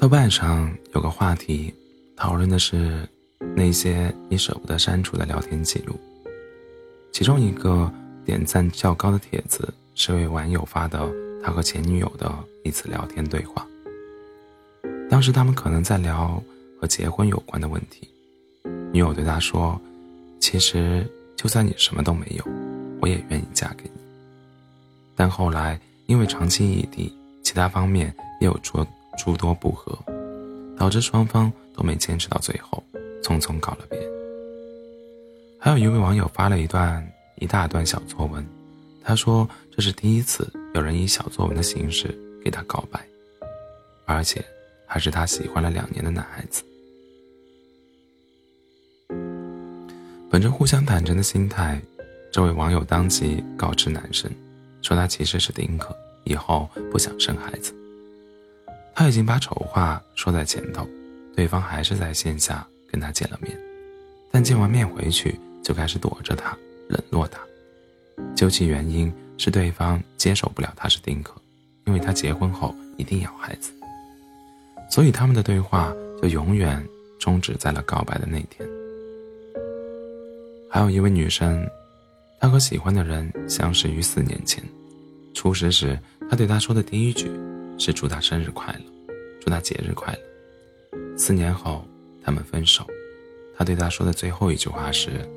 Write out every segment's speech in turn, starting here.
豆瓣上有个话题，讨论的是那些你舍不得删除的聊天记录。其中一个点赞较高的帖子是位网友发的他和前女友的一次聊天对话。当时他们可能在聊和结婚有关的问题，女友对他说：“其实就算你什么都没有，我也愿意嫁给你。”但后来因为长期异地，其他方面也有诸诸多不和，导致双方都没坚持到最后，匆匆告了别。还有一位网友发了一段一大段小作文，他说这是第一次有人以小作文的形式给他告白，而且还是他喜欢了两年的男孩子。本着互相坦诚的心态，这位网友当即告知男生。说他其实是丁克，以后不想生孩子。他已经把丑话说在前头，对方还是在线下跟他见了面，但见完面回去就开始躲着他，冷落他。究其原因，是对方接受不了他是丁克，因为他结婚后一定要孩子，所以他们的对话就永远终止在了告白的那天。还有一位女生。她和喜欢的人相识于四年前，初识时，他对他说的第一句是祝他生日快乐，祝他节日快乐。四年后，他们分手，他对他说的最后一句话是：“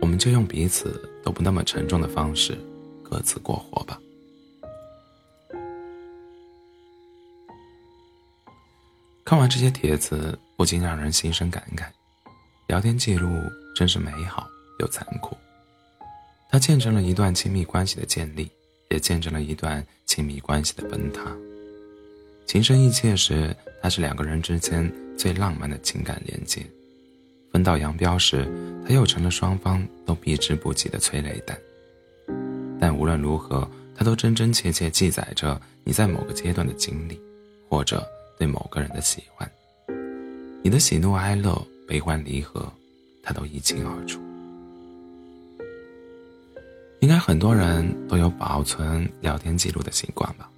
我们就用彼此都不那么沉重的方式，各自过活吧。”看完这些帖子，不禁让人心生感慨：聊天记录真是美好又残酷。他见证了一段亲密关系的建立，也见证了一段亲密关系的崩塌。情深意切时，它是两个人之间最浪漫的情感连接；分道扬镳时，它又成了双方都避之不及的催泪弹。但无论如何，它都真真切切记载着你在某个阶段的经历，或者对某个人的喜欢。你的喜怒哀乐、悲欢离合，它都一清二楚。应该很多人都有保存聊天记录的习惯吧？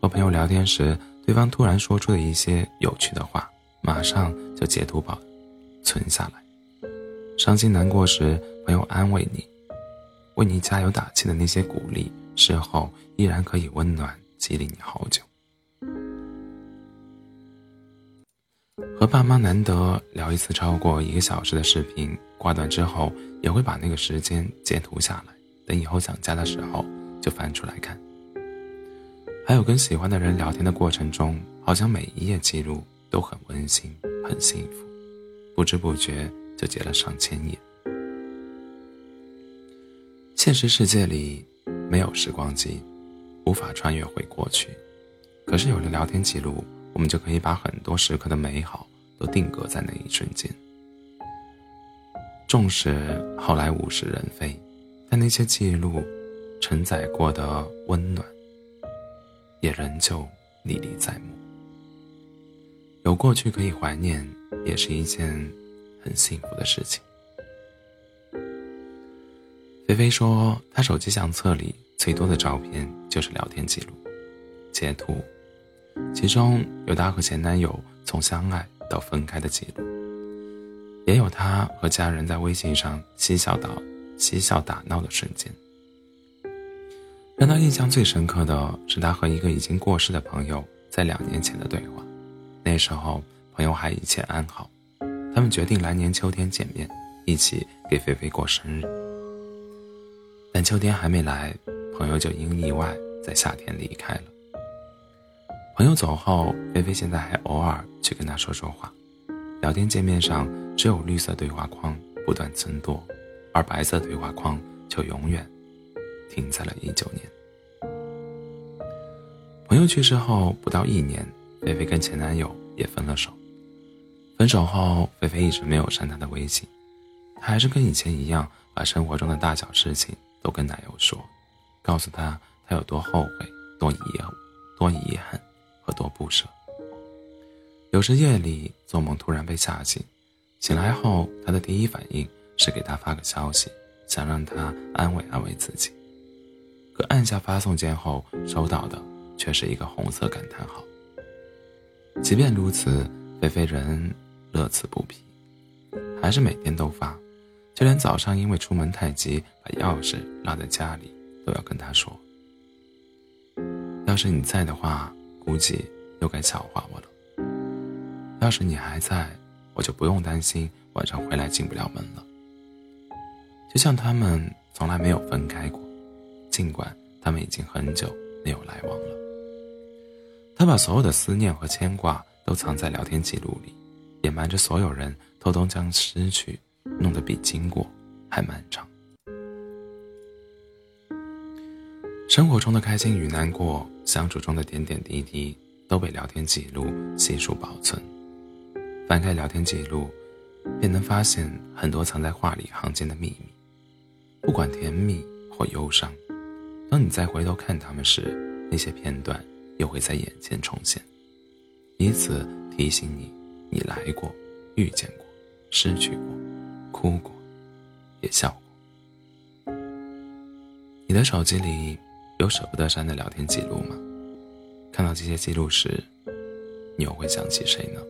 和朋友聊天时，对方突然说出的一些有趣的话，马上就截图保存下来。伤心难过时，朋友安慰你、为你加油打气的那些鼓励，事后依然可以温暖激励你好久。和爸妈难得聊一次超过一个小时的视频，挂断之后也会把那个时间截图下来。等以后想家的时候，就翻出来看。还有跟喜欢的人聊天的过程中，好像每一页记录都很温馨、很幸福，不知不觉就结了上千页。现实世界里没有时光机，无法穿越回过去，可是有了聊天记录，我们就可以把很多时刻的美好都定格在那一瞬间。纵使后来物是人非。但那些记录承载过的温暖，也仍旧历历在目。有过去可以怀念，也是一件很幸福的事情。菲菲说，她手机相册里最多的照片就是聊天记录、截图，其中有她和前男友从相爱到分开的记录，也有她和家人在微信上嬉笑到。嬉笑打闹的瞬间，让他印象最深刻的是他和一个已经过世的朋友在两年前的对话。那时候朋友还一切安好，他们决定来年秋天见面，一起给菲菲过生日。但秋天还没来，朋友就因意外在夏天离开了。朋友走后，菲菲现在还偶尔去跟他说说话，聊天界面上只有绿色对话框不断增多。而白色对话框就永远停在了一九年。朋友去世后不到一年，菲菲跟前男友也分了手。分手后，菲菲一直没有删他的微信，她还是跟以前一样，把生活中的大小事情都跟男友说，告诉他他有多后悔、多遗憾多遗憾和多不舍。有时夜里做梦突然被吓醒，醒来后他的第一反应。是给他发个消息，想让他安慰安慰自己。可按下发送键后，收到的却是一个红色感叹号。即便如此，菲菲仍乐此不疲，还是每天都发，就连早上因为出门太急把钥匙落在家里，都要跟他说：“要是你在的话，估计又该笑话我了。要是你还在，我就不用担心晚上回来进不了门了。”就像他们从来没有分开过，尽管他们已经很久没有来往了。他把所有的思念和牵挂都藏在聊天记录里，隐瞒着所有人，偷偷将失去弄得比经过还漫长。生活中的开心与难过，相处中的点点滴滴，都被聊天记录悉数保存。翻开聊天记录，便能发现很多藏在话里行间的秘密，不管甜蜜或忧伤。当你再回头看他们时，那些片段。又会在眼前重现，以此提醒你：你来过，遇见过，失去过，哭过，也笑过。你的手机里有舍不得删的聊天记录吗？看到这些记录时，你又会想起谁呢？